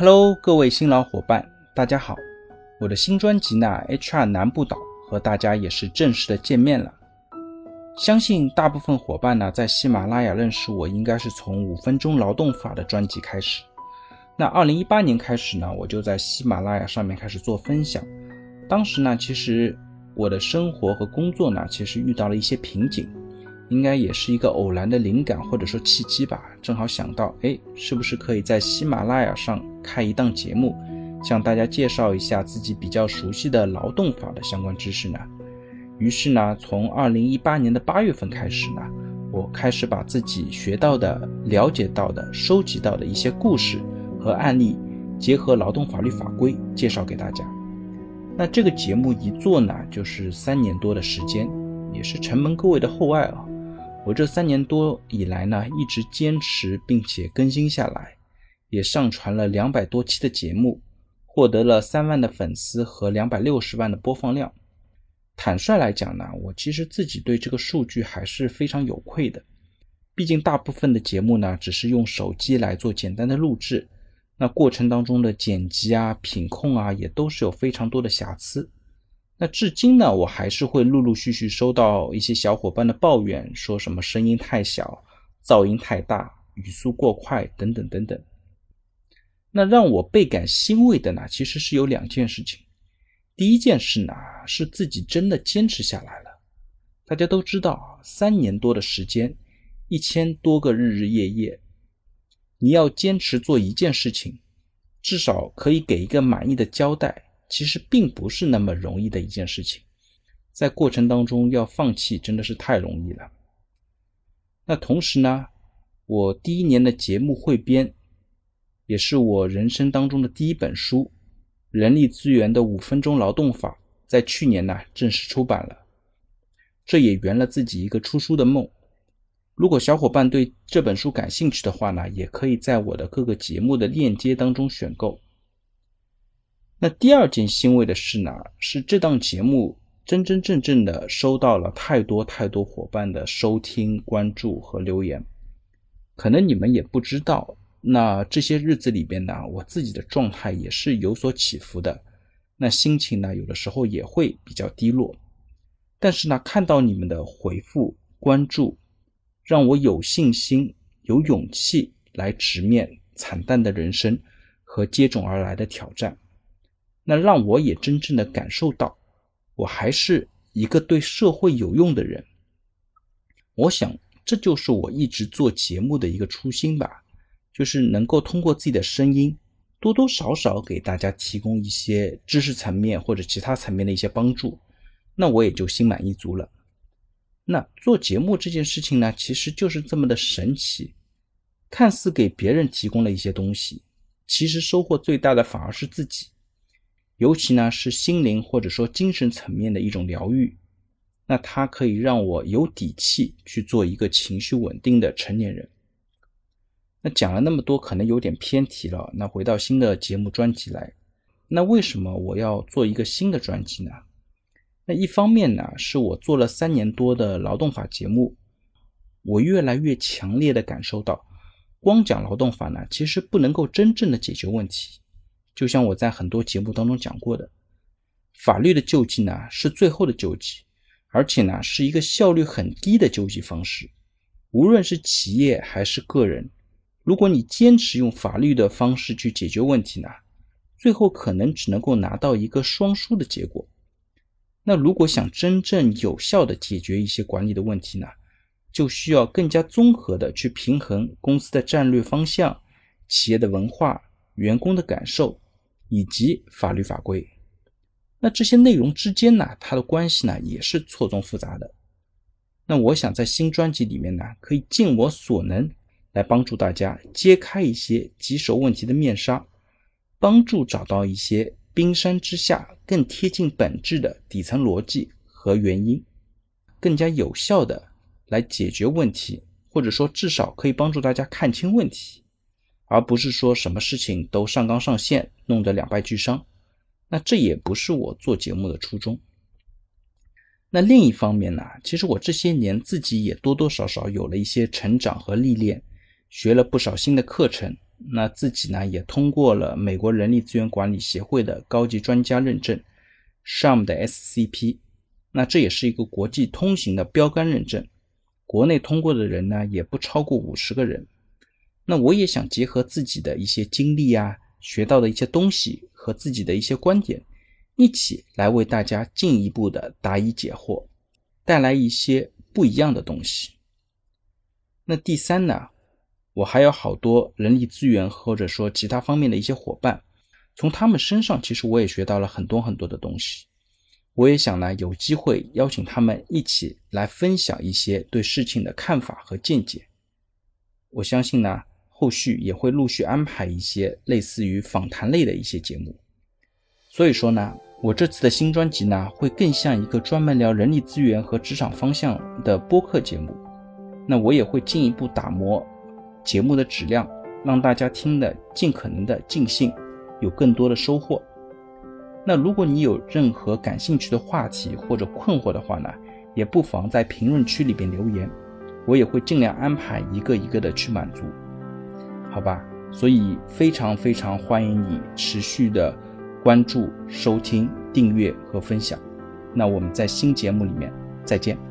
Hello，各位新老伙伴，大家好！我的新专辑呢，HR 南部岛和大家也是正式的见面了。相信大部分伙伴呢，在喜马拉雅认识我，应该是从五分钟劳动法的专辑开始。那二零一八年开始呢，我就在喜马拉雅上面开始做分享。当时呢，其实我的生活和工作呢，其实遇到了一些瓶颈。应该也是一个偶然的灵感或者说契机吧，正好想到，哎，是不是可以在喜马拉雅上开一档节目，向大家介绍一下自己比较熟悉的劳动法的相关知识呢？于是呢，从二零一八年的八月份开始呢，我开始把自己学到的、了解到的、收集到的一些故事和案例，结合劳动法律法规介绍给大家。那这个节目一做呢，就是三年多的时间，也是承蒙各位的厚爱啊。我这三年多以来呢，一直坚持并且更新下来，也上传了两百多期的节目，获得了三万的粉丝和两百六十万的播放量。坦率来讲呢，我其实自己对这个数据还是非常有愧的。毕竟大部分的节目呢，只是用手机来做简单的录制，那过程当中的剪辑啊、品控啊，也都是有非常多的瑕疵。那至今呢，我还是会陆陆续续收到一些小伙伴的抱怨，说什么声音太小、噪音太大、语速过快等等等等。那让我倍感欣慰的呢，其实是有两件事情。第一件事呢，是自己真的坚持下来了。大家都知道，三年多的时间，一千多个日日夜夜，你要坚持做一件事情，至少可以给一个满意的交代。其实并不是那么容易的一件事情，在过程当中要放弃真的是太容易了。那同时呢，我第一年的节目汇编，也是我人生当中的第一本书《人力资源的五分钟劳动法》，在去年呢正式出版了，这也圆了自己一个出书的梦。如果小伙伴对这本书感兴趣的话呢，也可以在我的各个节目的链接当中选购。那第二件欣慰的事呢，是这档节目真真正正的收到了太多太多伙伴的收听、关注和留言。可能你们也不知道，那这些日子里边呢，我自己的状态也是有所起伏的，那心情呢，有的时候也会比较低落。但是呢，看到你们的回复、关注，让我有信心、有勇气来直面惨淡的人生和接踵而来的挑战。那让我也真正的感受到，我还是一个对社会有用的人。我想，这就是我一直做节目的一个初心吧，就是能够通过自己的声音，多多少少给大家提供一些知识层面或者其他层面的一些帮助，那我也就心满意足了。那做节目这件事情呢，其实就是这么的神奇，看似给别人提供了一些东西，其实收获最大的反而是自己。尤其呢是心灵或者说精神层面的一种疗愈，那它可以让我有底气去做一个情绪稳定的成年人。那讲了那么多，可能有点偏题了。那回到新的节目专辑来，那为什么我要做一个新的专辑呢？那一方面呢，是我做了三年多的劳动法节目，我越来越强烈的感受到，光讲劳动法呢，其实不能够真正的解决问题。就像我在很多节目当中讲过的，法律的救济呢是最后的救济，而且呢是一个效率很低的救济方式。无论是企业还是个人，如果你坚持用法律的方式去解决问题呢，最后可能只能够拿到一个双输的结果。那如果想真正有效的解决一些管理的问题呢，就需要更加综合的去平衡公司的战略方向、企业的文化、员工的感受。以及法律法规，那这些内容之间呢，它的关系呢也是错综复杂的。那我想在新专辑里面呢，可以尽我所能来帮助大家揭开一些棘手问题的面纱，帮助找到一些冰山之下更贴近本质的底层逻辑和原因，更加有效的来解决问题，或者说至少可以帮助大家看清问题。而不是说什么事情都上纲上线，弄得两败俱伤，那这也不是我做节目的初衷。那另一方面呢，其实我这些年自己也多多少少有了一些成长和历练，学了不少新的课程，那自己呢也通过了美国人力资源管理协会的高级专家认证，SHRM 的 SCP，那这也是一个国际通行的标杆认证，国内通过的人呢也不超过五十个人。那我也想结合自己的一些经历啊，学到的一些东西和自己的一些观点，一起来为大家进一步的答疑解惑，带来一些不一样的东西。那第三呢，我还有好多人力资源或者说其他方面的一些伙伴，从他们身上其实我也学到了很多很多的东西。我也想呢有机会邀请他们一起来分享一些对事情的看法和见解。我相信呢后续也会陆续安排一些类似于访谈类的一些节目。所以说呢，我这次的新专辑呢会更像一个专门聊人力资源和职场方向的播客节目。那我也会进一步打磨节目的质量，让大家听的尽可能的尽兴，有更多的收获。那如果你有任何感兴趣的话题或者困惑的话呢，也不妨在评论区里边留言，我也会尽量安排一个一个的去满足，好吧？所以非常非常欢迎你持续的关注、收听、订阅和分享。那我们在新节目里面再见。